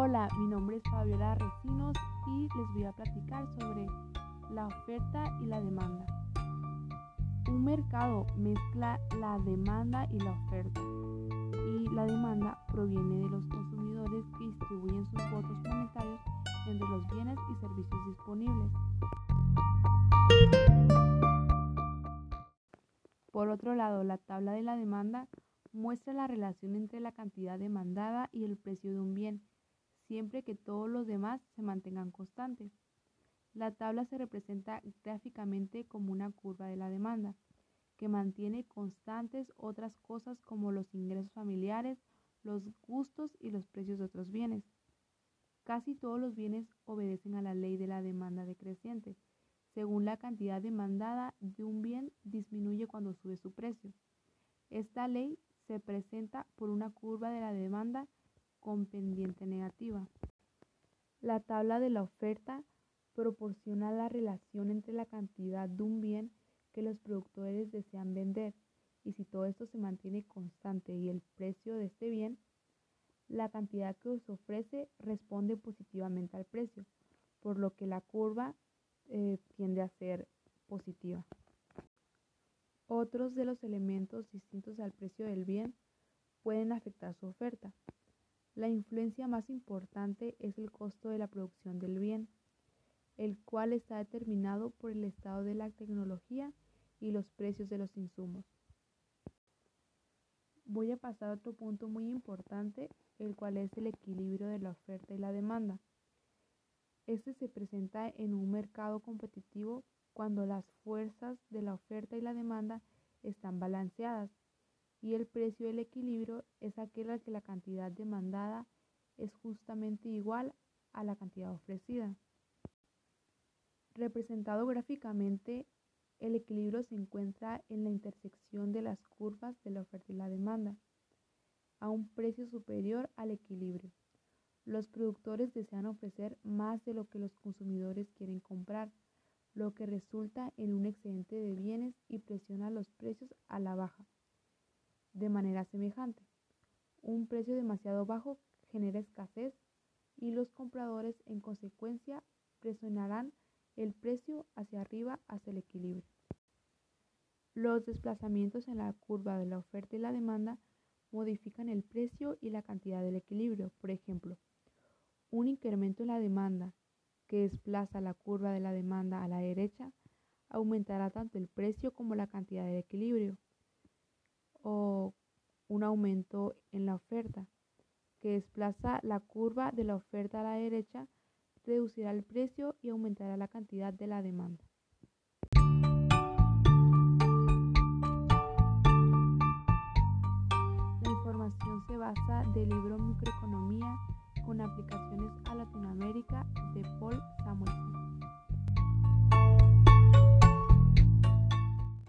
Hola, mi nombre es Fabiola Recinos y les voy a platicar sobre la oferta y la demanda. Un mercado mezcla la demanda y la oferta y la demanda proviene de los consumidores que distribuyen sus votos monetarios entre los bienes y servicios disponibles. Por otro lado, la tabla de la demanda muestra la relación entre la cantidad demandada y el precio de un bien, siempre que todos los demás se mantengan constantes. La tabla se representa gráficamente como una curva de la demanda, que mantiene constantes otras cosas como los ingresos familiares, los gustos y los precios de otros bienes. Casi todos los bienes obedecen a la ley de la demanda decreciente. Según la cantidad demandada de un bien disminuye cuando sube su precio. Esta ley se presenta por una curva de la demanda con pendiente negativa. La tabla de la oferta proporciona la relación entre la cantidad de un bien que los productores desean vender y si todo esto se mantiene constante y el precio de este bien, la cantidad que se ofrece responde positivamente al precio, por lo que la curva eh, tiende a ser positiva. Otros de los elementos distintos al precio del bien pueden afectar su oferta. La influencia más importante es el costo de la producción del bien, el cual está determinado por el estado de la tecnología y los precios de los insumos. Voy a pasar a otro punto muy importante, el cual es el equilibrio de la oferta y la demanda. Este se presenta en un mercado competitivo cuando las fuerzas de la oferta y la demanda están balanceadas y el precio del equilibrio es aquel al que la cantidad demandada es justamente igual a la cantidad ofrecida. Representado gráficamente, el equilibrio se encuentra en la intersección de las curvas de la oferta y la demanda, a un precio superior al equilibrio. Los productores desean ofrecer más de lo que los consumidores quieren comprar lo que resulta en un excedente de bienes y presiona los precios a la baja. De manera semejante, un precio demasiado bajo genera escasez y los compradores en consecuencia presionarán el precio hacia arriba hacia el equilibrio. Los desplazamientos en la curva de la oferta y la demanda modifican el precio y la cantidad del equilibrio. Por ejemplo, un incremento en la demanda que desplaza la curva de la demanda a la derecha, aumentará tanto el precio como la cantidad de equilibrio. O un aumento en la oferta, que desplaza la curva de la oferta a la derecha, reducirá el precio y aumentará la cantidad de la demanda. La información se basa del libro Microeconomía con aplicaciones a Latinoamérica